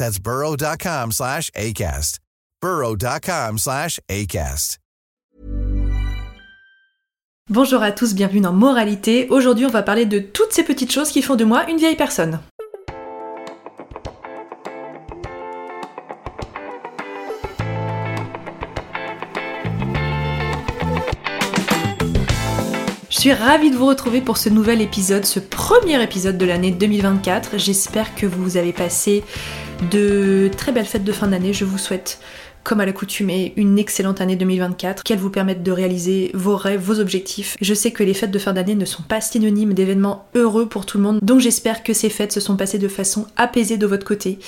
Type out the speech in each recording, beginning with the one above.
That's burrow.com slash ACAST. burrow.com slash ACAST. Bonjour à tous, bienvenue dans Moralité. Aujourd'hui, on va parler de toutes ces petites choses qui font de moi une vieille personne. Je suis ravie de vous retrouver pour ce nouvel épisode, ce premier épisode de l'année 2024. J'espère que vous avez passé de très belles fêtes de fin d'année. Je vous souhaite, comme à l'accoutumée, une excellente année 2024, qu'elle vous permette de réaliser vos rêves, vos objectifs. Je sais que les fêtes de fin d'année ne sont pas synonymes d'événements heureux pour tout le monde, donc j'espère que ces fêtes se sont passées de façon apaisée de votre côté.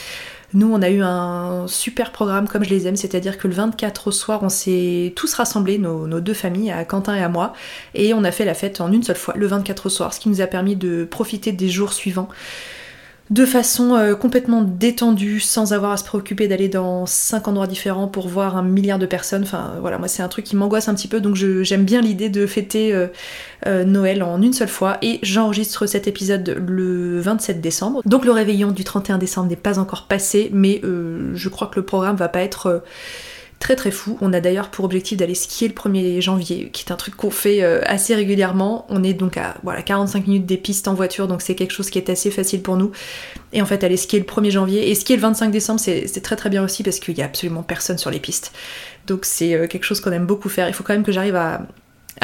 Nous, on a eu un super programme comme je les aime, c'est-à-dire que le 24 au soir, on s'est tous rassemblés, nos, nos, deux familles, à Quentin et à moi, et on a fait la fête en une seule fois, le 24 au soir, ce qui nous a permis de profiter des jours suivants de façon euh, complètement détendue, sans avoir à se préoccuper d'aller dans cinq endroits différents pour voir un milliard de personnes. Enfin voilà, moi c'est un truc qui m'angoisse un petit peu, donc j'aime bien l'idée de fêter euh, euh, Noël en une seule fois. Et j'enregistre cet épisode le 27 décembre. Donc le réveillon du 31 décembre n'est pas encore passé, mais je crois que le programme va pas être très très fou. On a d'ailleurs pour objectif d'aller skier le 1er janvier, qui est un truc qu'on fait euh, assez régulièrement. On est donc à voilà, 45 minutes des pistes en voiture, donc c'est quelque chose qui est assez facile pour nous. Et en fait, aller skier le 1er janvier et skier le 25 décembre, c'est très très bien aussi parce qu'il y a absolument personne sur les pistes. Donc c'est euh, quelque chose qu'on aime beaucoup faire. Il faut quand même que j'arrive à,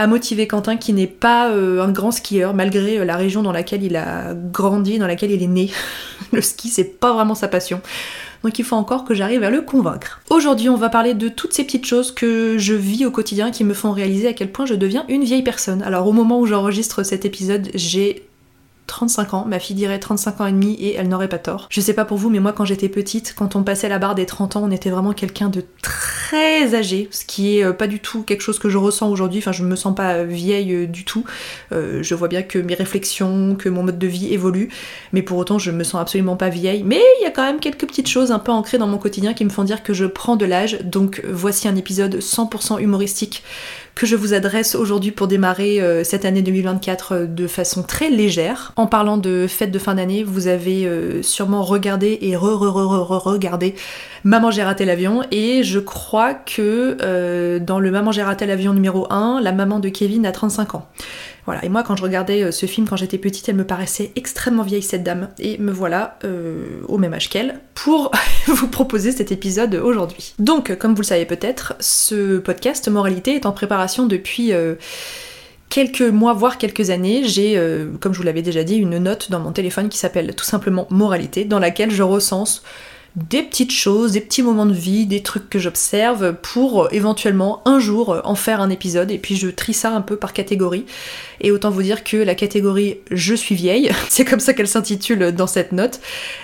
motiver Quentin qui n'est pas euh, un grand skieur malgré la région dans laquelle il a grandi, dans laquelle il est né. le ski c'est pas vraiment sa passion donc il faut encore que j'arrive à le convaincre. Aujourd'hui, on va parler de toutes ces petites choses que je vis au quotidien qui me font réaliser à quel point je deviens une vieille personne. Alors au moment où j'enregistre cet épisode, j'ai 35 ans, ma fille dirait 35 ans et demi et elle n'aurait pas tort. Je sais pas pour vous, mais moi quand j'étais petite, quand on passait la barre des 30 ans, on était vraiment quelqu'un de très âgé, ce qui est euh, pas du tout quelque chose que je ressens aujourd'hui, enfin je me sens pas vieille euh, du tout. Euh, je vois bien que mes réflexions, que mon mode de vie évolue, mais pour autant je me sens absolument pas vieille. Mais il y a quand même quelques petites choses un peu ancrées dans mon quotidien qui me font dire que je prends de l'âge, donc voici un épisode 100% humoristique que je vous adresse aujourd'hui pour démarrer euh, cette année 2024 euh, de façon très légère. En parlant de fête de fin d'année, vous avez euh, sûrement regardé et re-re-re-re-regardé Maman j'ai raté l'avion et je crois que dans le Maman j'ai raté l'avion numéro 1, la maman de Kevin a 35 ans. Voilà, et moi quand je regardais euh, ce film quand j'étais petite, elle me paraissait extrêmement vieille cette dame, et me voilà euh, au même âge qu'elle pour vous proposer cet épisode aujourd'hui. Donc, comme vous le savez peut-être, ce podcast Moralité est en préparation depuis... Euh, quelques mois, voire quelques années, j'ai, comme je vous l'avais déjà dit, une note dans mon téléphone qui s'appelle tout simplement Moralité, dans laquelle je recense des petites choses, des petits moments de vie, des trucs que j'observe pour euh, éventuellement un jour euh, en faire un épisode et puis je trie ça un peu par catégorie. Et autant vous dire que la catégorie je suis vieille, c'est comme ça qu'elle s'intitule dans cette note,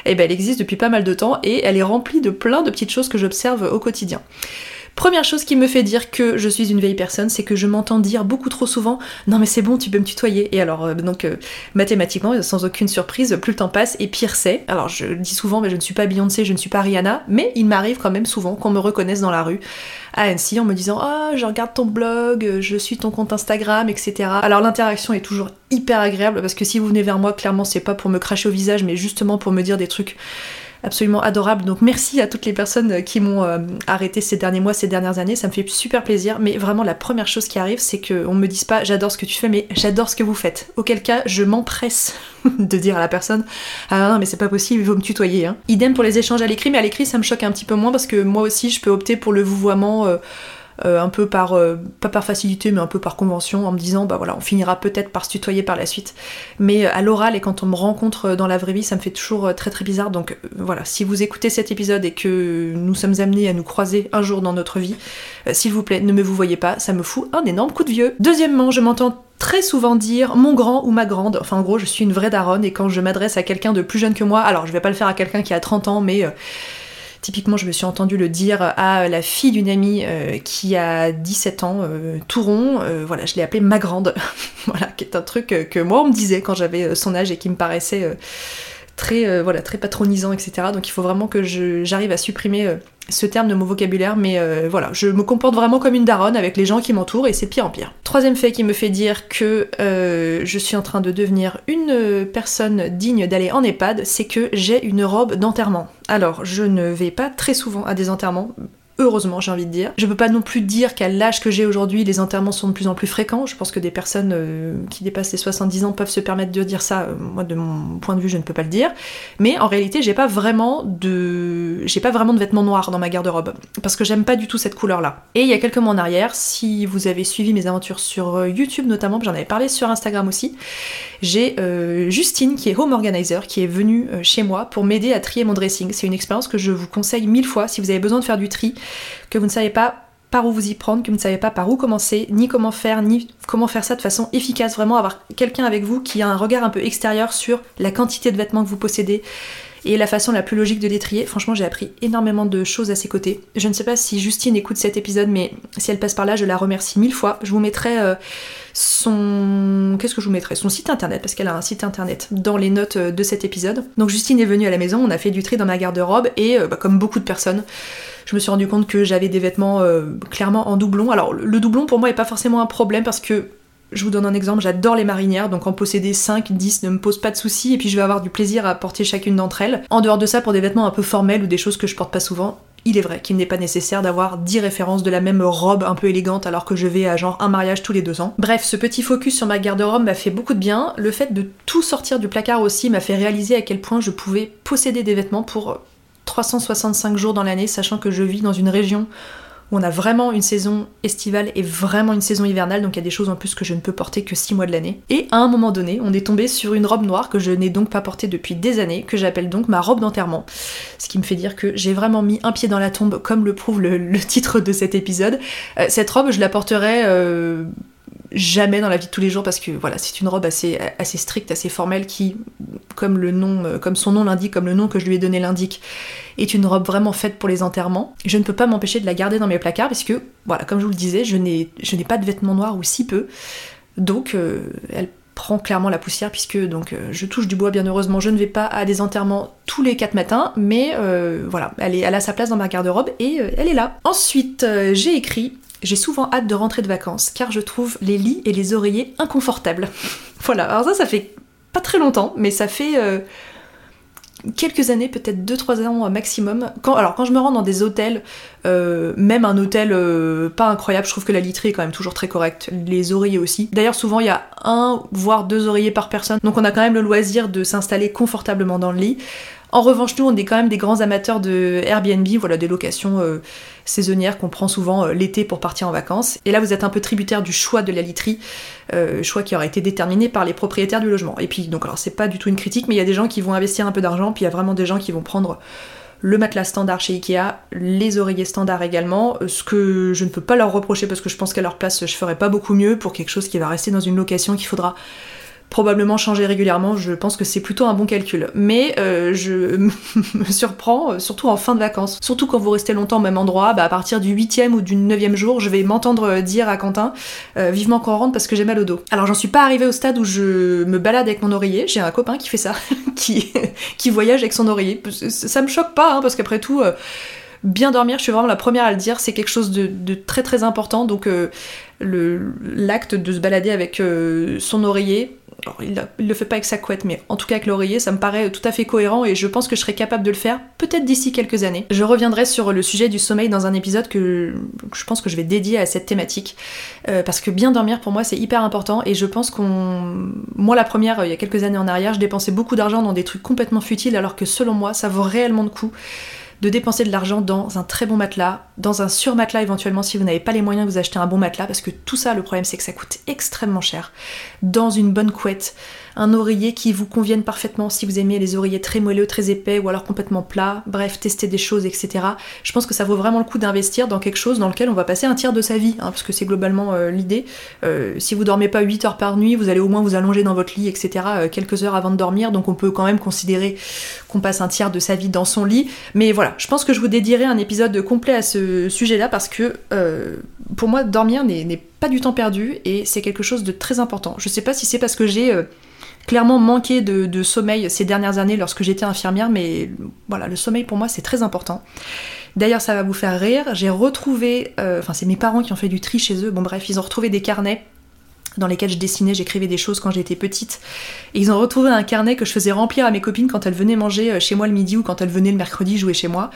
et eh ben elle existe depuis pas mal de temps et elle est remplie de plein de petites choses que j'observe au quotidien. Première chose qui me fait dire que je suis une vieille personne, c'est que je m'entends dire beaucoup trop souvent Non, mais c'est bon, tu peux me tutoyer. Et alors, euh, donc, euh, mathématiquement, sans aucune surprise, plus le temps passe et pire c'est. Alors, je dis souvent, mais je ne suis pas Beyoncé, je ne suis pas Rihanna, mais il m'arrive quand même souvent qu'on me reconnaisse dans la rue à Annecy en me disant Ah, je regarde ton blog, je suis ton compte Instagram, etc. Alors, l'interaction est toujours hyper agréable parce que si vous venez vers moi, clairement, c'est pas pour me cracher au visage, mais justement pour me dire des trucs absolument adorable. Donc merci à toutes les personnes qui m'ont euh, arrêté ces derniers mois, ces dernières années. Ça me fait super plaisir. Mais vraiment, la première chose qui arrive, c'est qu'on me dise pas j'adore ce que tu fais, mais j'adore ce que vous faites. Auquel cas, je m'empresse de dire à la personne ah non mais c'est pas possible, il faut me tutoyer. Hein. Idem pour les échanges à l'écrit, mais à l'écrit ça me choque un petit peu moins parce que moi aussi je peux opter pour le vouvoiement. Euh, euh, un peu par, euh, pas par facilité, mais un peu par convention, en me disant, bah voilà, on finira peut-être par se tutoyer par la suite. Mais euh, à l'oral et quand on me rencontre dans la vraie vie, ça me fait toujours très très bizarre. Donc voilà, si vous écoutez cet épisode et que nous sommes amenés à nous croiser un jour dans notre vie, s'il vous plaît, ne me vous voyez pas, ça me fout un énorme coup de vieux. Deuxièmement, je m'entends très souvent dire mon grand ou ma grande. Enfin, en gros, je suis une vraie daronne et quand je m'adresse à quelqu'un de plus jeune que moi, alors je vais pas le faire à quelqu'un qui a 30 ans, mais Typiquement, je me suis entendu le dire à la fille d'une amie euh, qui a 17 ans, euh, tout rond. Euh, voilà, je l'ai appelée ma grande. voilà, qui est un truc que moi on me disait quand j'avais son âge et qui me paraissait très, voilà, très patronisant, etc. Donc il faut vraiment que j'arrive à supprimer ce terme de mon vocabulaire, mais euh, voilà, je me comporte vraiment comme une daronne avec les gens qui m'entourent et c'est pire en pire. Troisième fait qui me fait dire que euh, je suis en train de devenir une personne digne d'aller en EHPAD, c'est que j'ai une robe d'enterrement. Alors, je ne vais pas très souvent à des enterrements, Heureusement, j'ai envie de dire. Je peux pas non plus dire qu'à l'âge que j'ai aujourd'hui, les enterrements sont de plus en plus fréquents. Je pense que des personnes euh, qui dépassent les 70 ans peuvent se permettre de dire ça. Euh, moi, de mon point de vue, je ne peux pas le dire. Mais en réalité, j'ai pas vraiment de, j'ai pas vraiment de vêtements noirs dans ma garde-robe parce que j'aime pas du tout cette couleur-là. Et il y a quelques mois en arrière, si vous avez suivi mes aventures sur euh, YouTube notamment, j'en avais parlé sur Instagram aussi, j'ai Justine qui est home organizer qui est venue chez moi pour m'aider à trier mon dressing. C'est une expérience que je vous conseille mille fois si vous avez besoin de faire du tri que vous ne savez pas par où vous y prendre, que vous ne savez pas par où commencer, ni comment faire, ni comment faire ça de façon efficace. Vraiment avoir quelqu'un avec vous qui a un regard un peu extérieur sur la quantité de vêtements que vous possédez et la façon la plus logique de les trier. Franchement, j'ai appris énormément de choses à ses côtés. Je ne sais pas si Justine écoute cet épisode, mais si elle passe par là, je la remercie mille fois. Je vous mettrai euh, son. Qu'est-ce que je vous mettrai? Son site internet, parce qu'elle a un site internet dans les notes euh, de cet épisode. Donc Justine est venue à la maison, on a fait du tri dans ma garde-robe, et euh, bah, comme beaucoup de personnes, je me suis rendu compte que j'avais des vêtements euh, clairement en doublon. Alors le doublon pour moi est pas forcément un problème parce que je vous donne un exemple, j'adore les marinières, donc en posséder 5, 10 ne me pose pas de soucis, et puis je vais avoir du plaisir à porter chacune d'entre elles. En dehors de ça, pour des vêtements un peu formels ou des choses que je porte pas souvent, il est vrai qu'il n'est pas nécessaire d'avoir 10 références de la même robe un peu élégante alors que je vais à genre un mariage tous les deux ans. Bref, ce petit focus sur ma garde-robe m'a fait beaucoup de bien. Le fait de tout sortir du placard aussi m'a fait réaliser à quel point je pouvais posséder des vêtements pour 365 jours dans l'année, sachant que je vis dans une région où on a vraiment une saison estivale et vraiment une saison hivernale, donc il y a des choses en plus que je ne peux porter que 6 mois de l'année. Et à un moment donné, on est tombé sur une robe noire que je n'ai donc pas portée depuis des années, que j'appelle donc ma robe d'enterrement. Ce qui me fait dire que j'ai vraiment mis un pied dans la tombe, comme le prouve le, titre de cet épisode. Euh, cette robe, je la porterai... Euh, jamais dans la vie de tous les jours parce que voilà, c'est une robe assez, assez stricte, assez formelle qui, euh, comme son nom l'indique, comme le nom que je lui ai donné l'indique, est une robe vraiment faite pour les enterrements. Je ne peux pas m'empêcher de la garder dans mes placards puisque, voilà, comme je vous le disais, je n'ai, pas de vêtements noirs ou si peu. Donc, euh, elle prend clairement la poussière puisque donc euh, je touche du bois bien heureusement je ne vais pas à des enterrements tous les 4 matins mais voilà elle, est, elle a sa place dans ma garde-robe et elle est là ensuite j'ai écrit j'ai souvent hâte de rentrer de vacances car je trouve les lits et les oreillers inconfortables. voilà, alors ça, ça fait pas très longtemps, mais ça fait euh, quelques années, peut-être 2-3 ans maximum. Alors quand je me rends dans des hôtels, euh, même un hôtel euh, pas incroyable, je trouve que la literie est quand même toujours très correcte, les oreillers aussi. D'ailleurs souvent il y a un voire deux oreillers par personne, donc on a quand même le loisir de s'installer confortablement dans le lit. En revanche, nous, on est quand même des grands amateurs de Airbnb, voilà, des locations euh, saisonnières qu'on prend souvent euh, l'été pour partir en vacances. Et là, vous êtes un peu tributaire du choix de la literie, euh, choix qui aura été déterminé par les propriétaires du logement. Et puis, donc, alors, c'est pas du tout une critique, mais il y a des gens qui vont investir un peu d'argent, puis il y a vraiment des gens qui vont prendre le matelas standard chez Ikea, les oreillers standards également, ce que je ne peux pas leur reprocher parce que je pense qu'à leur place je ferais pas beaucoup mieux pour quelque chose qui va rester dans une location qu'il faudra probablement changer régulièrement, je pense que c'est plutôt un bon calcul. Mais euh, je me surprends, euh, surtout en fin de vacances. Surtout quand vous restez longtemps au même endroit, bah, à partir du 8 ou du 9 jour, je vais m'entendre dire à Quentin vivement qu'on rentre parce que j'ai mal au dos. Alors j'en suis pas arrivée au stade où je me balade avec mon oreiller, j'ai un copain qui fait ça, qui, qui voyage avec son oreiller. Ça me choque pas, hein, parce qu'après tout bien dormir, je suis vraiment la première à le dire, c'est quelque chose de, très très important. Donc euh, l'acte de se balader avec euh, son oreiller, il, le fait pas avec sa couette, mais en tout cas avec l'oreiller, ça me paraît tout à fait cohérent et je pense que je serais capable de le faire peut-être d'ici quelques années. Je reviendrai sur le sujet du sommeil dans un épisode que je pense que je vais dédier à cette thématique euh, parce que bien dormir pour moi c'est hyper important et je pense qu'on. Moi la première, il y a quelques années en arrière, je dépensais beaucoup d'argent dans des trucs complètement futiles alors que selon moi ça vaut réellement le coup de dépenser de l'argent dans un très bon matelas, dans un surmatelas éventuellement si vous n'avez pas les moyens, vous achetez un bon matelas parce que tout ça, le problème c'est que ça coûte extrêmement cher. Dans une bonne couette, un oreiller qui vous convienne parfaitement si vous aimez les oreillers très moelleux, très épais ou alors complètement plats, bref, tester des choses, etc. Je pense que ça vaut vraiment le coup d'investir dans quelque chose dans lequel on va passer un tiers de sa vie, hein, parce que c'est globalement euh, l'idée. Euh, si vous dormez pas 8 heures par nuit, vous allez au moins vous allonger dans votre lit, etc. Euh, quelques heures avant de dormir, donc on peut quand même considérer qu'on passe un tiers de sa vie dans son lit. Mais voilà, je pense que je vous dédierai un épisode complet à ce sujet-là parce que pour moi, dormir n'est pas du temps perdu et c'est quelque chose de très important. Je sais pas si c'est parce que j'ai clairement manqué de, sommeil ces dernières années lorsque j'étais infirmière, mais voilà, le sommeil pour moi c'est très important. D'ailleurs, ça va vous faire rire. J'ai retrouvé, euh, enfin, c'est mes parents qui ont fait du tri chez eux. Bon, bref, ils ont retrouvé des carnets dans lesquels je dessinais, j'écrivais des choses quand j'étais petite. Et ils ont retrouvé un carnet que je faisais remplir à mes copines quand elles venaient manger euh, chez moi le midi ou quand elles venaient le mercredi jouer chez moi.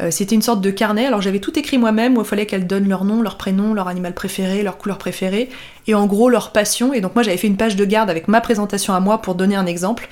Euh, c'était une sorte de carnet, alors j'avais tout écrit moi-même où il fallait qu'elles donnent leur nom, leur prénom, leur animal préféré, leur couleur préférée, et en gros leur passion. Et donc moi j'avais fait une page de garde avec ma présentation à moi pour donner un exemple.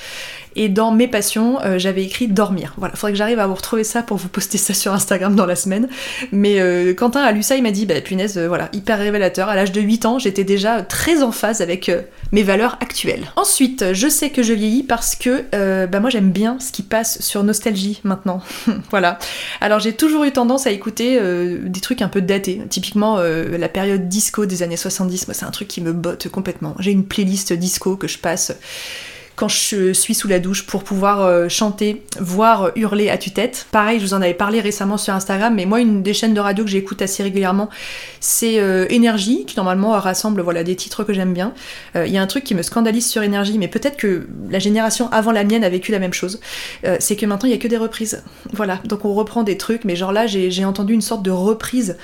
Et dans mes passions, euh, j'avais écrit dormir. Voilà, faudrait que j'arrive à vous retrouver ça pour vous poster ça sur Instagram dans la semaine. Mais euh, Quentin a lu ça, il m'a dit, bah punaise, euh, voilà, hyper révélateur. À l'âge de 8 ans, j'étais déjà très en phase avec mes valeurs actuelles. Ensuite, je sais que je vieillis parce que bah moi j'aime bien ce qui passe sur Nostalgie maintenant. voilà. Alors j'ai toujours eu tendance à écouter des trucs un peu datés. Typiquement la période disco des années 70, moi c'est un truc qui me botte complètement. J'ai une playlist disco que je passe quand je suis sous la douche pour pouvoir euh, chanter, voire hurler à tue-tête. Pareil, je vous en avais parlé récemment sur Instagram, mais moi, une des chaînes de radio que j'écoute assez régulièrement, c'est euh, Énergie, qui normalement rassemble des titres que j'aime bien. Euh, il y a un truc qui me scandalise sur Énergie, mais peut-être que la génération avant la mienne a vécu la même chose. c'est que maintenant, il y a que des reprises. Voilà, donc on reprend des trucs, mais genre là, j'ai entendu une sorte de reprise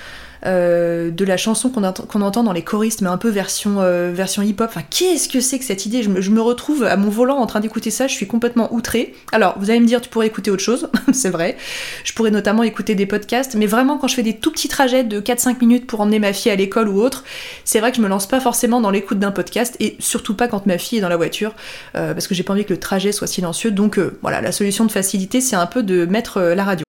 euh, de la chanson qu'on entend dans les choristes, mais un peu version, euh, version hip-hop. Enfin, qu'est-ce que c'est que cette idée? Je me, retrouve à mon volant en train d'écouter ça, je suis complètement outrée. Alors, vous allez me dire, tu pourrais écouter autre chose, c'est vrai. Je pourrais notamment écouter des podcasts, mais vraiment, quand je fais des tout petits trajets de 4-5 minutes pour emmener ma fille à l'école ou autre, c'est vrai que je me lance pas forcément dans l'écoute d'un podcast, et surtout pas quand ma fille est dans la voiture, euh, parce que j'ai pas envie que le trajet soit silencieux. Donc voilà, la solution de facilité, c'est un peu de mettre la radio.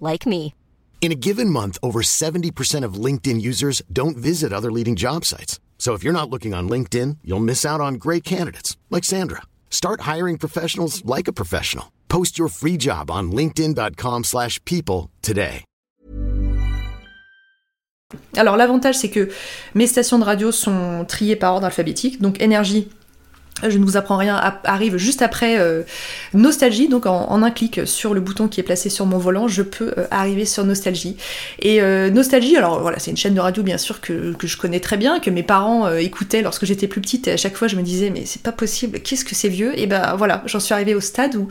like me. In a given month, over 70% of LinkedIn users don't visit other leading job sites. So if you're not looking on LinkedIn, you'll miss out on great candidates like Sandra. Start hiring professionals like a professional. Post your free job on linkedin.com/people today. Alors l'avantage c'est que mes stations de radio sont triées par ordre alphabétique, donc énergie je ne vous apprends rien, arrive juste après euh, Nostalgie, donc en, un clic sur le bouton qui est placé sur mon volant, je peux euh, arriver sur Nostalgie. Et euh, Nostalgie, alors voilà, c'est une chaîne de radio bien sûr que, je connais très bien, que mes parents écoutaient lorsque j'étais plus petite, et à chaque fois je me disais, mais c'est pas possible, qu'est-ce que c'est vieux? Et ben voilà, j'en suis arrivée au stade où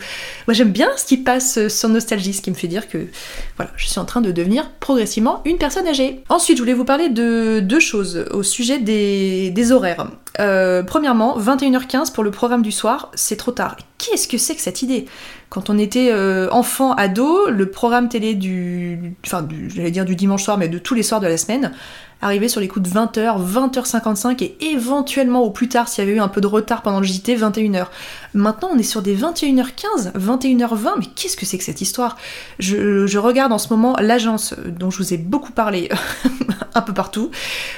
moi j'aime bien ce qui passe sur Nostalgie, ce qui me fait dire que voilà, je suis en train de devenir progressivement une personne âgée. Ensuite, je voulais vous parler de deux choses au sujet des, des horaires. Premièrement, 21h15 pour le programme du soir, c'est trop tard. qu'est-ce que c'est que cette idée? Quand on était euh, enfant, ado, le programme télé du, enfin, j'allais dire du dimanche soir, mais de tous les soirs de la semaine, arrivé sur les coups de 20h, 20h55 et éventuellement au plus tard s'il y avait eu un peu de retard pendant le JT, 21h. Maintenant on est sur des 21h15, 21h20, mais qu'est-ce que c'est que cette histoire? Je, regarde en ce moment l'agence dont je vous ai beaucoup parlé un peu partout,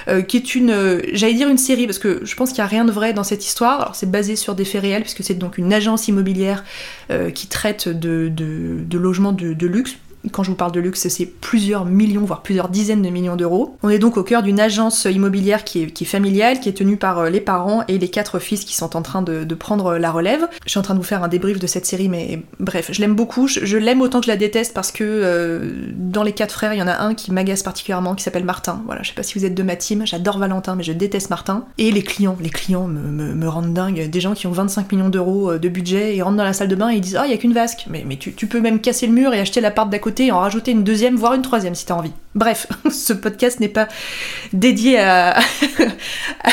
euh, qui est une, euh, j'allais dire une série parce que je pense qu'il n'y a rien de vrai dans cette histoire. Alors c'est basé sur des faits réels puisque c'est donc une agence immobilière euh, qui traite de, logements de luxe quand je vous parle de luxe, c'est plusieurs millions, voire plusieurs dizaines de millions d'euros. On est donc au cœur d'une agence immobilière qui est, familiale, qui est tenue par euh, les parents et les quatre fils qui sont en train de, prendre la relève. Je suis en train de vous faire un débrief de cette série, mais bref, je l'aime beaucoup. Je, l'aime autant que je la déteste parce que euh, dans les quatre frères, il y en a un qui m'agace particulièrement, qui s'appelle Martin. Voilà, je sais pas si vous êtes de ma team, j'adore Valentin, mais je déteste Martin. Et les clients, les clients me, rendent dingue. Des gens qui ont 25 millions d'euros euh, de budget et rentrent dans la salle de bain et ils disent Ah, oh, il y a qu'une vasque. Mais, mais tu, tu peux même casser le mur et acheter l'appart d'à côté et en rajouter une deuxième, voire une troisième si t'as envie. Bref, ce podcast n'est pas dédié à,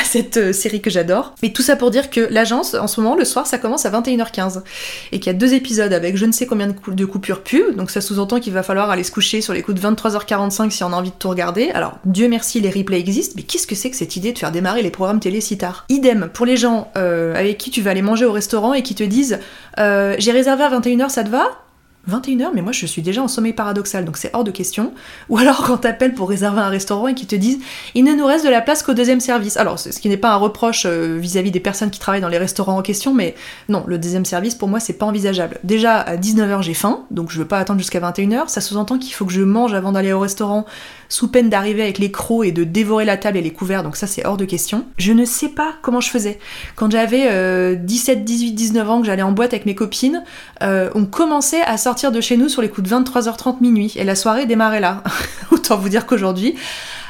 cette euh, série que j'adore. Mais tout ça pour dire que l'agence, en ce moment, le soir, ça commence à 21h15. Et qu'il y a deux épisodes avec je ne sais combien de, coupures pub. Donc ça sous-entend qu'il va falloir aller se coucher sur les coups de 23h45 si on a envie de tout regarder. Alors, Dieu merci, les replays existent. Mais qu'est-ce que c'est que cette idée de faire démarrer les programmes télé si tard? Idem pour les gens euh, avec qui tu vas aller manger au restaurant et qui te disent euh, J'ai réservé à 21h, ça te va? 21h, mais moi je suis déjà en sommeil paradoxal, donc c'est hors de question. Ou alors quand t'appelles pour réserver un restaurant et qu'ils te disent il ne nous reste de la place qu'au deuxième service. Alors, ce qui n'est pas un reproche euh, vis-à-vis des personnes qui travaillent dans les restaurants en question, mais non, le deuxième service pour moi c'est pas envisageable. Déjà à 19h j'ai faim, donc je veux pas attendre jusqu'à 21h. Ça sous-entend qu'il faut que je mange avant d'aller au restaurant, sous peine d'arriver avec les crocs et de dévorer la table et les couverts, donc ça c'est hors de question. Je ne sais pas comment je faisais. Quand j'avais 17, 18, 19 ans, que j'allais en boîte avec mes copines, euh, on commençait à sortir de chez nous sur les coups de 23h30 minuit, et la soirée démarrait là. Autant vous dire qu'aujourd'hui,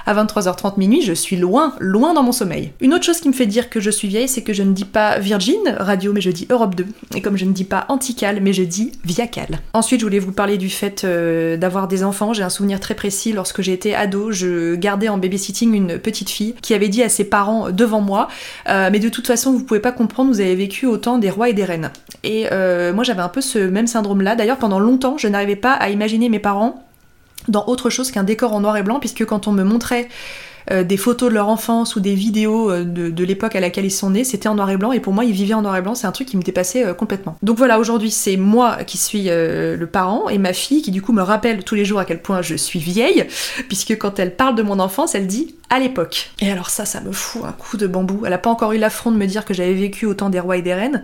à 23h30 minuit, je suis loin, loin dans mon sommeil. Une autre chose qui me fait dire que je suis vieille, c'est que je ne dis pas Virgin Radio, mais je dis Europe 2. Et comme je ne dis pas Antical, mais je dis Viacal. Ensuite, je voulais vous parler du fait euh, d'avoir des enfants. J'ai un souvenir très précis. Lorsque j'étais ado, je gardais en babysitting une petite fille qui avait dit à ses parents devant moi euh, Mais de toute façon, vous pouvez pas comprendre, vous avez vécu autant des rois et des reines. Et euh, moi, j'avais un peu ce même syndrome-là. D'ailleurs, pendant longtemps, je n'arrivais pas à imaginer mes parents dans autre chose qu'un décor en noir et blanc, puisque quand on me montrait euh, des photos de leur enfance ou des vidéos euh, de, l'époque à laquelle ils sont nés, c'était en noir et blanc, et pour moi, ils vivaient en noir et blanc, c'est un truc qui me dépassait euh, complètement. Donc voilà, aujourd'hui, c'est moi qui suis le parent, et ma fille qui du coup me rappelle tous les jours à quel point je suis vieille, puisque quand elle parle de mon enfance, elle dit à l'époque. Et alors ça, ça me fout un coup de bambou. Elle a pas encore eu l'affront de me dire que j'avais vécu autant des rois et des reines,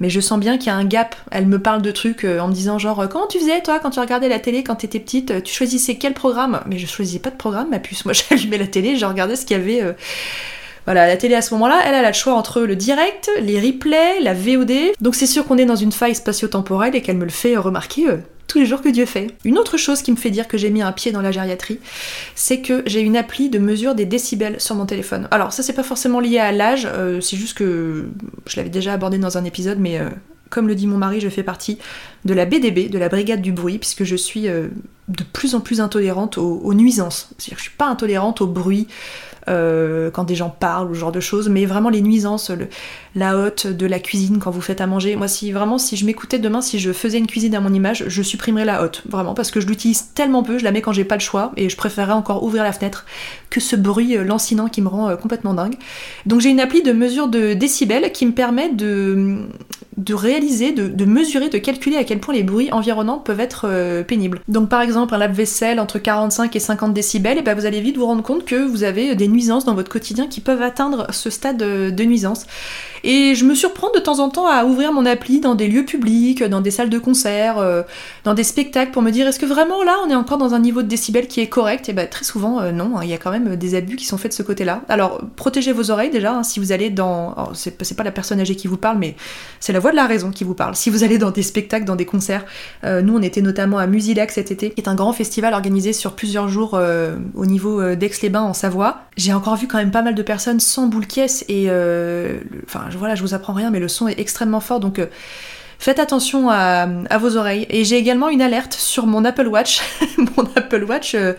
mais je sens bien qu'il y a un gap. Elle me parle de trucs en me disant genre comment tu faisais toi quand tu regardais la télé quand t'étais petite, tu choisissais quel programme? Mais je choisissais pas de programme, ma puce. Moi j'allumais la télé, je regardais ce qu'il y avait. Euh, voilà, la télé à ce moment-là, elle, a le choix entre le direct, les replays, la VOD. Donc c'est sûr qu'on est dans une faille spatio-temporelle et qu'elle me le fait remarquer euh, tous les jours que Dieu fait. Une autre chose qui me fait dire que j'ai mis un pied dans la gériatrie, c'est que j'ai une appli de mesure des décibels sur mon téléphone. Alors ça c'est pas forcément lié à l'âge, euh, c'est juste que je l'avais déjà abordé dans un épisode, mais comme le dit mon mari, je fais partie de la BDB, de la brigade du bruit, puisque je suis de plus en plus intolérante aux, aux nuisances. C'est-à-dire que je suis pas intolérante au bruit, euh, quand des gens parlent ou ce genre de choses, mais vraiment les nuisances, la hotte de la cuisine quand vous faites à manger. Moi, si vraiment, si je m'écoutais demain, si je faisais une cuisine à mon image, je supprimerais la hotte, vraiment, parce que je l'utilise tellement peu, je la mets quand j'ai pas le choix, et je préférerais encore ouvrir la fenêtre que ce bruit euh, lancinant qui me rend euh, complètement dingue. Donc j'ai une appli de mesure de décibels qui me permet de, de réaliser, de, mesurer, de calculer à quel point les bruits environnants peuvent être pénibles. Donc par exemple, un lave-vaisselle entre 45 et 50 décibels, et ben vous allez vite vous rendre compte que vous avez des nuisances dans votre quotidien qui peuvent atteindre ce stade de nuisance. Et je me surprends de temps en temps à ouvrir mon appli dans des lieux publics, dans des salles de concert, euh, dans des spectacles pour me dire est-ce que vraiment là on est encore dans un niveau de décibel qui est correct? Et bah très souvent euh, non, hein, il y a quand même des abus qui sont faits de ce côté-là. Alors protégez vos oreilles déjà, hein, si vous allez dans... C'est pas la personne âgée qui vous parle, mais c'est la voix de la raison qui vous parle. Si vous allez dans des spectacles, dans des concerts, euh, nous on était notamment à Musilac cet été, qui est un grand festival organisé sur plusieurs jours au niveau d'Aix-les-Bains en Savoie. J'ai encore vu quand même pas mal de personnes sans boule caisse et... Enfin voilà, je vous apprends rien, mais le son est extrêmement fort, donc euh, faites attention à, vos oreilles. Et j'ai également une alerte sur mon Apple Watch. mon Apple Watch. Euh,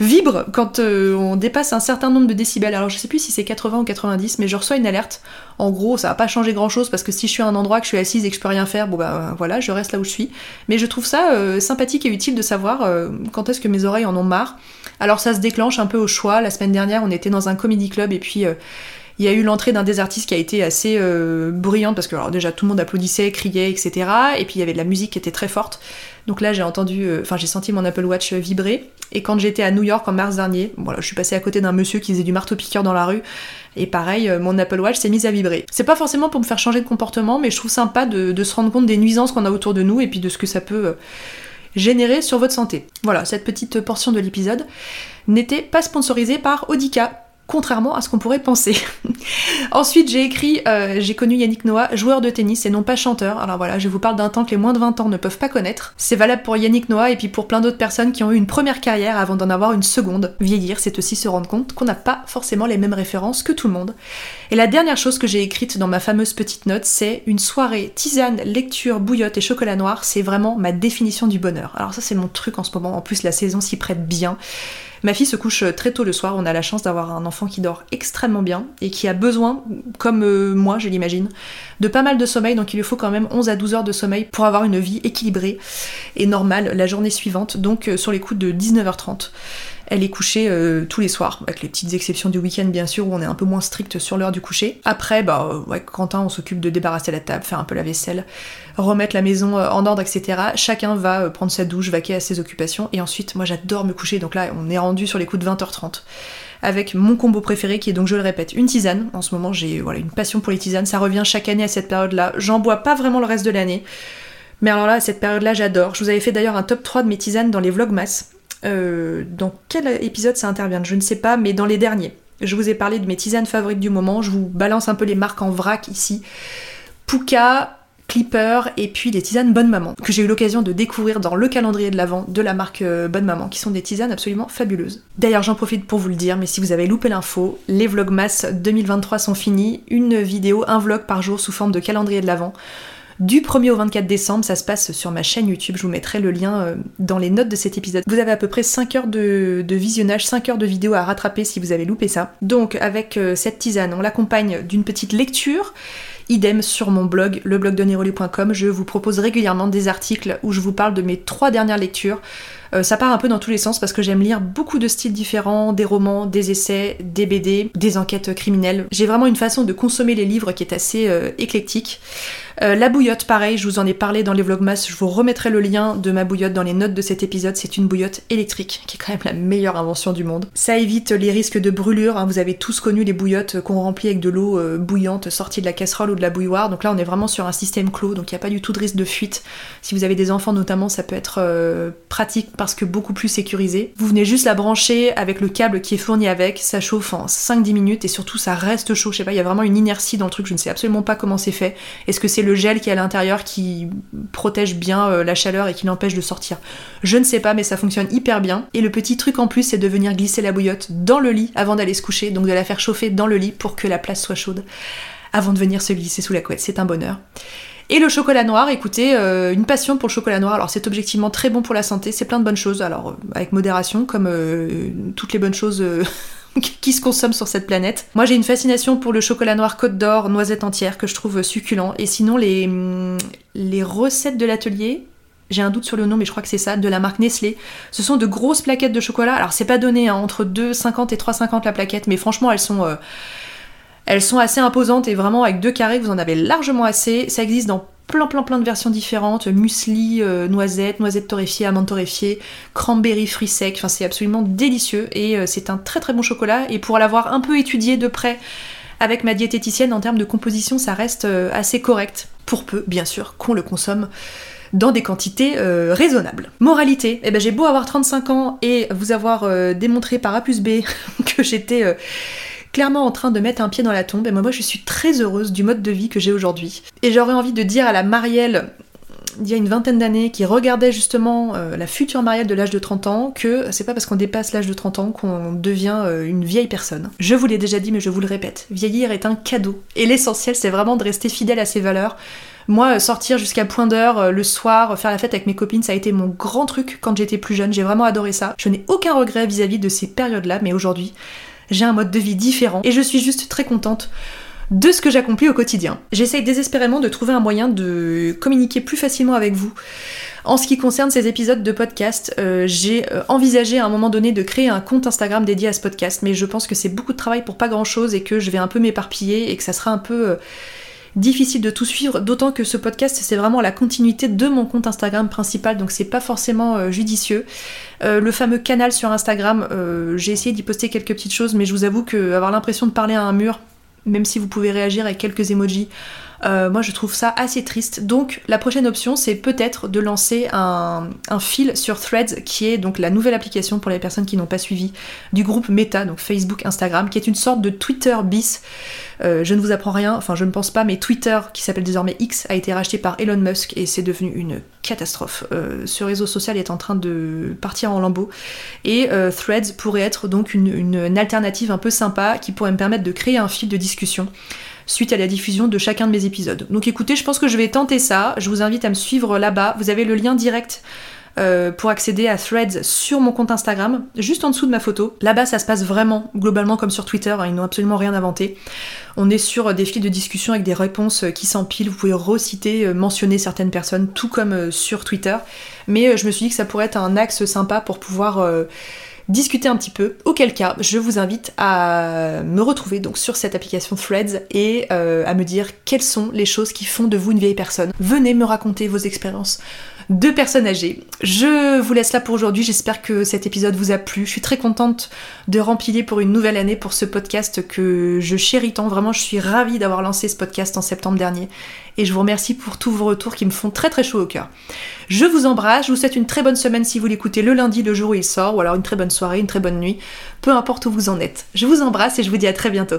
vibre quand euh, on dépasse un certain nombre de décibels. Alors je sais plus si c'est 80 ou 90, mais je reçois une alerte. En gros, ça va pas changer grand chose parce que si je suis à un endroit que je suis assise et que je peux rien faire, bon bah voilà, je reste là où je suis. Mais je trouve ça euh, sympathique et utile de savoir euh, quand est-ce que mes oreilles en ont marre. Alors ça se déclenche un peu au choix. La semaine dernière, on était dans un comedy club et puis il y a eu l'entrée d'un des artistes qui a été assez bruyante parce que alors, déjà tout le monde applaudissait, criait, etc. Et puis il y avait de la musique qui était très forte. Donc là j'ai entendu, enfin j'ai senti mon Apple Watch vibrer. Et quand j'étais à New York en mars dernier, voilà, je suis passée à côté d'un monsieur qui faisait du marteau-piqueur dans la rue. Et pareil, euh, mon Apple Watch s'est mise à vibrer. C'est pas forcément pour me faire changer de comportement, mais je trouve sympa de, se rendre compte des nuisances qu'on a autour de nous et puis de ce que ça peut euh, générer sur votre santé. Voilà, cette petite portion de l'épisode n'était pas sponsorisée par Audica contrairement à ce qu'on pourrait penser. Ensuite, j'ai écrit, euh, j'ai connu Yannick Noah, joueur de tennis et non pas chanteur. Alors voilà, je vous parle d'un temps que les moins de 20 ans ne peuvent pas connaître. C'est valable pour Yannick Noah et puis pour plein d'autres personnes qui ont eu une première carrière avant d'en avoir une seconde. Vieillir, c'est aussi se rendre compte qu'on n'a pas forcément les mêmes références que tout le monde. Et la dernière chose que j'ai écrite dans ma fameuse petite note, c'est une soirée tisane, lecture, bouillotte et chocolat noir, c'est vraiment ma définition du bonheur. Alors ça c'est mon truc en ce moment, en plus la saison s'y prête bien. Ma fille se couche très tôt le soir, on a la chance d'avoir un enfant qui dort extrêmement bien et qui a besoin, comme euh, moi je l'imagine, de pas mal de sommeil, donc il lui faut quand même 11 à 12 heures de sommeil pour avoir une vie équilibrée et normale la journée suivante, donc euh, sur les coups de 19h30. Elle est couchée euh, tous les soirs, avec les petites exceptions du week-end bien sûr, où on est un peu moins strict sur l'heure du coucher. Après, bah, euh, ouais, Quentin, on s'occupe de débarrasser la table, faire un peu la vaisselle, remettre la maison euh, en ordre, etc. Chacun va prendre sa douche, vaquer à ses occupations, et ensuite, moi j'adore me coucher, donc là, on est rendu sur les coups de 20h30 avec mon combo préféré qui est donc je le répète une tisane. En ce moment j'ai voilà une passion pour les tisanes, ça revient chaque année à cette période-là. J'en bois pas vraiment le reste de l'année. Mais alors là, à cette période-là, j'adore. Je vous avais fait d'ailleurs un top 3 de mes tisanes dans les vlogmas. Euh, dans quel épisode ça intervient? Je ne sais pas, mais dans les derniers. Je vous ai parlé de mes tisanes favorites du moment. Je vous balance un peu les marques en vrac ici. Puka, Clipper et puis les tisanes Bonne Maman, que j'ai eu l'occasion de découvrir dans le calendrier de l'Avent de la marque euh, Bonne Maman, qui sont des tisanes absolument fabuleuses. D'ailleurs, j'en profite pour vous le dire, mais si vous avez loupé l'info, les Vlogmas 2023 sont finis. Une vidéo, un vlog par jour sous forme de calendrier de l'Avent du 1er au 24 décembre. Ça se passe sur ma chaîne YouTube. Je vous mettrai le lien euh, dans les notes de cet épisode. Vous avez à peu près 5 heures de, visionnage, 5 heures de vidéo à rattraper si vous avez loupé ça. Donc avec euh, cette tisane, on l'accompagne d'une petite lecture. Idem sur mon blog, leblogdeneroli.com, je vous propose régulièrement des articles où je vous parle de mes trois dernières lectures. Euh, ça part un peu dans tous les sens parce que j'aime lire beaucoup de styles différents, des romans, des essais, des BD, des enquêtes criminelles. J'ai vraiment une façon de consommer les livres qui est assez éclectique. Euh, la bouillotte, pareil, je vous en ai parlé dans les vlogmas, je vous remettrai le lien de ma bouillotte dans les notes de cet épisode. C'est une bouillotte électrique, qui est quand même la meilleure invention du monde. Ça évite les risques de brûlure, hein. vous avez tous connu les bouillottes qu'on remplit avec de l'eau euh, bouillante sortie de la casserole ou de la bouilloire. Donc là, on est vraiment sur un système clos, donc il n'y a pas du tout de risque de fuite. Si vous avez des enfants notamment, ça peut être euh, pratique parce que beaucoup plus sécurisé. Vous venez juste la brancher avec le câble qui est fourni avec, ça chauffe en 5-10 minutes et surtout ça reste chaud. Je sais pas, il y a vraiment une inertie dans le truc, je ne sais absolument pas comment c'est fait. Est-ce que c'est le gel qui est à l'intérieur qui protège bien euh, la chaleur et qui l'empêche de sortir? Je ne sais pas, mais ça fonctionne hyper bien. Et le petit truc en plus, c'est de venir glisser la bouillotte dans le lit avant d'aller se coucher, donc de la faire chauffer dans le lit pour que la place soit chaude avant de venir se glisser sous la couette. C'est un bonheur. Et le chocolat noir, écoutez, euh, une passion pour le chocolat noir. Alors c'est objectivement très bon pour la santé, c'est plein de bonnes choses. Alors euh, avec modération, comme toutes les bonnes choses qui se consomme sur cette planète. Moi j'ai une fascination pour le chocolat noir côte d'or, noisette entière que je trouve succulent. Et sinon les, mm, les recettes de l'atelier, j'ai un doute sur le nom mais je crois que c'est ça, de la marque Nestlé. Ce sont de grosses plaquettes de chocolat. Alors c'est pas donné, hein, entre 2,50 et 3,50 la plaquette, mais franchement elles sont... Euh, elles sont assez imposantes et vraiment avec deux carrés vous en avez largement assez. Ça existe dans plein plein plein de versions différentes, muesli, euh, noisette, noisette torréfiée, amande torréfiée, cranberry fruits secs, enfin c'est absolument délicieux et euh, c'est un très très bon chocolat. Et pour l'avoir un peu étudié de près avec ma diététicienne en termes de composition ça reste euh, assez correct, pour peu bien sûr qu'on le consomme dans des quantités raisonnables. Moralité, eh ben j'ai beau avoir 35 ans et vous avoir démontré par A plus B que j'étais clairement en train de mettre un pied dans la tombe, et moi, moi je suis très heureuse du mode de vie que j'ai aujourd'hui. Et j'aurais envie de dire à la Marielle il y a une vingtaine d'années qui regardait justement euh, la future Marielle de l'âge de 30 ans que c'est pas parce qu'on dépasse l'âge de 30 ans qu'on devient euh, une vieille personne. Je vous l'ai déjà dit mais je vous le répète, vieillir est un cadeau. Et l'essentiel c'est vraiment de rester fidèle à ses valeurs, Moi, sortir jusqu'à point d'heure le soir, faire la fête avec mes copines, ça a été mon grand truc quand j'étais plus jeune. J'ai vraiment adoré ça. Je n'ai aucun regret vis-à-vis de ces périodes-là, mais aujourd'hui, j'ai un mode de vie différent et je suis juste très contente de ce que j'accomplis au quotidien. J'essaye désespérément de trouver un moyen de communiquer plus facilement avec vous. En ce qui concerne ces épisodes de podcast, euh, j'ai euh, envisagé à un moment donné de créer un compte Instagram dédié à ce podcast, mais je pense que c'est beaucoup de travail pour pas grand chose et que je vais un peu m'éparpiller et que ça sera un peu euh, difficile de tout suivre, d'autant que ce podcast c'est vraiment la continuité de mon compte Instagram principal, donc c'est pas forcément judicieux. le fameux canal sur Instagram, j'ai essayé d'y poster quelques petites choses, mais je vous avoue que avoir l'impression de parler à un mur, même si vous pouvez réagir avec quelques emojis. Euh, moi je trouve ça assez triste. Donc la prochaine option c'est peut-être de lancer un, fil sur Threads qui est donc la nouvelle application pour les personnes qui n'ont pas suivi du groupe Meta, donc Facebook, Instagram, qui est une sorte de Twitter bis. Euh, je ne vous apprends rien, enfin je ne pense pas, mais Twitter, qui s'appelle désormais X, a été racheté par Elon Musk et c'est devenu une catastrophe. Euh, ce réseau social est en train de partir en lambeaux et Threads pourrait être donc une alternative un peu sympa qui pourrait me permettre de créer un fil de discussion suite à la diffusion de chacun de mes épisodes. Donc écoutez, je pense que je vais tenter ça. Je vous invite à me suivre là-bas. Vous avez le lien direct euh, pour accéder à Threads sur mon compte Instagram, juste en dessous de ma photo. Là-bas, ça se passe vraiment globalement comme sur Twitter, hein, ils n'ont absolument rien inventé. On est sur des fils de discussion avec des réponses euh, qui s'empilent, vous pouvez reciter, euh, mentionner certaines personnes, tout comme sur Twitter. Mais je me suis dit que ça pourrait être un axe sympa pour pouvoir discuter un petit peu. Auquel cas, je vous invite à me retrouver donc sur cette application Threads et euh, à me dire quelles sont les choses qui font de vous une vieille personne. Venez me raconter vos expériences de personnes âgées. Je vous laisse là pour aujourd'hui, j'espère que cet épisode vous a plu. Je suis très contente de remplir pour une nouvelle année pour ce podcast que je chéris tant. Vraiment, je suis ravie d'avoir lancé ce podcast en septembre dernier et je vous remercie pour tous vos retours qui me font très très chaud au cœur. Je vous embrasse, je vous souhaite une très bonne semaine si vous l'écoutez le lundi, le jour où il sort, ou alors une très bonne soirée, une très bonne nuit, peu importe où vous en êtes. Je vous embrasse et je vous dis à très bientôt.